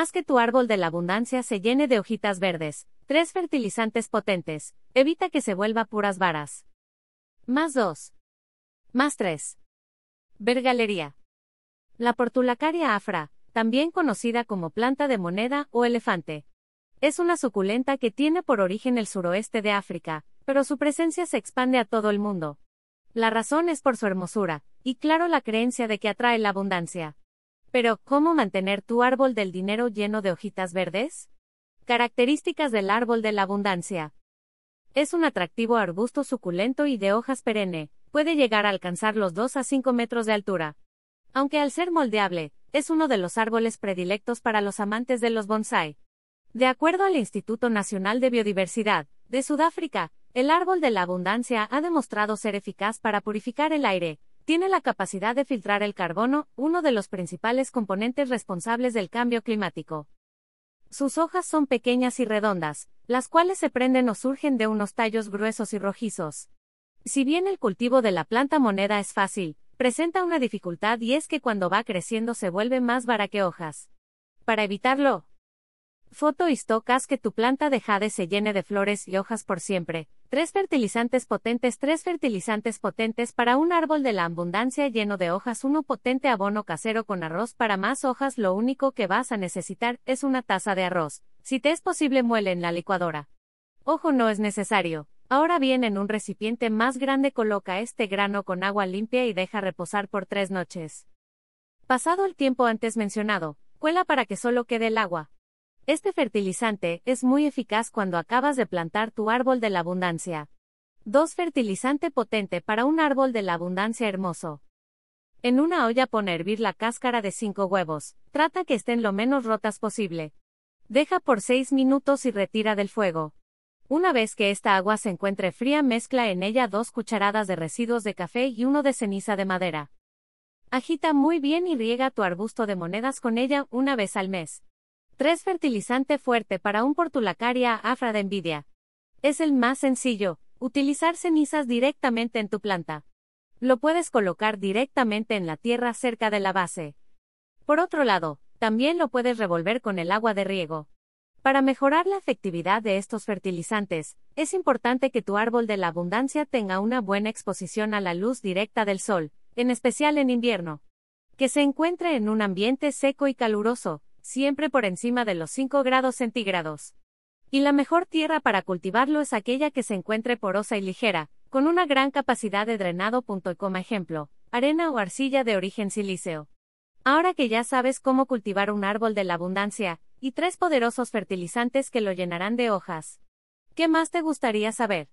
Haz que tu árbol de la abundancia se llene de hojitas verdes. 3 fertilizantes potentes. Evita que se vuelva puras varas. Más 2. Más 3. Ver galería. La portulacaria afra, también conocida como planta de moneda o elefante. Es una suculenta que tiene por origen el suroeste de África, pero su presencia se expande a todo el mundo. La razón es por su hermosura, y claro la creencia de que atrae la abundancia. Pero, ¿cómo mantener tu árbol del dinero lleno de hojitas verdes? Características del árbol de la abundancia. Es un atractivo arbusto suculento y de hojas perenne, puede llegar a alcanzar los 2 a 5 metros de altura. Aunque al ser moldeable, es uno de los árboles predilectos para los amantes de los bonsai. De acuerdo al Instituto Nacional de Biodiversidad, de Sudáfrica, el árbol de la abundancia ha demostrado ser eficaz para purificar el aire, tiene la capacidad de filtrar el carbono, uno de los principales componentes responsables del cambio climático. Sus hojas son pequeñas y redondas, las cuales se prenden o surgen de unos tallos gruesos y rojizos. Si bien el cultivo de la planta moneda es fácil, presenta una dificultad y es que cuando va creciendo se vuelve más vara que hojas. Para evitarlo, Foto haz que tu planta de jade se llene de flores y hojas por siempre. Tres fertilizantes potentes Tres fertilizantes potentes para un árbol de la abundancia lleno de hojas Uno potente abono casero con arroz para más hojas Lo único que vas a necesitar es una taza de arroz. Si te es posible muele en la licuadora. Ojo no es necesario. Ahora bien en un recipiente más grande coloca este grano con agua limpia y deja reposar por tres noches. Pasado el tiempo antes mencionado, cuela para que solo quede el agua. Este fertilizante es muy eficaz cuando acabas de plantar tu árbol de la abundancia. 2. Fertilizante potente para un árbol de la abundancia hermoso. En una olla pon a hervir la cáscara de 5 huevos. Trata que estén lo menos rotas posible. Deja por 6 minutos y retira del fuego. Una vez que esta agua se encuentre fría, mezcla en ella 2 cucharadas de residuos de café y uno de ceniza de madera. Agita muy bien y riega tu arbusto de monedas con ella una vez al mes. 3. Fertilizante fuerte para un portulacaria afra de envidia. Es el más sencillo, utilizar cenizas directamente en tu planta. Lo puedes colocar directamente en la tierra cerca de la base. Por otro lado, también lo puedes revolver con el agua de riego. Para mejorar la efectividad de estos fertilizantes, es importante que tu árbol de la abundancia tenga una buena exposición a la luz directa del sol, en especial en invierno. Que se encuentre en un ambiente seco y caluroso, siempre por encima de los 5 grados centígrados. Y la mejor tierra para cultivarlo es aquella que se encuentre porosa y ligera, con una gran capacidad de drenado. Ejemplo, arena o arcilla de origen silíceo. Ahora que ya sabes cómo cultivar un árbol de la abundancia, y tres poderosos fertilizantes que lo llenarán de hojas. ¿Qué más te gustaría saber?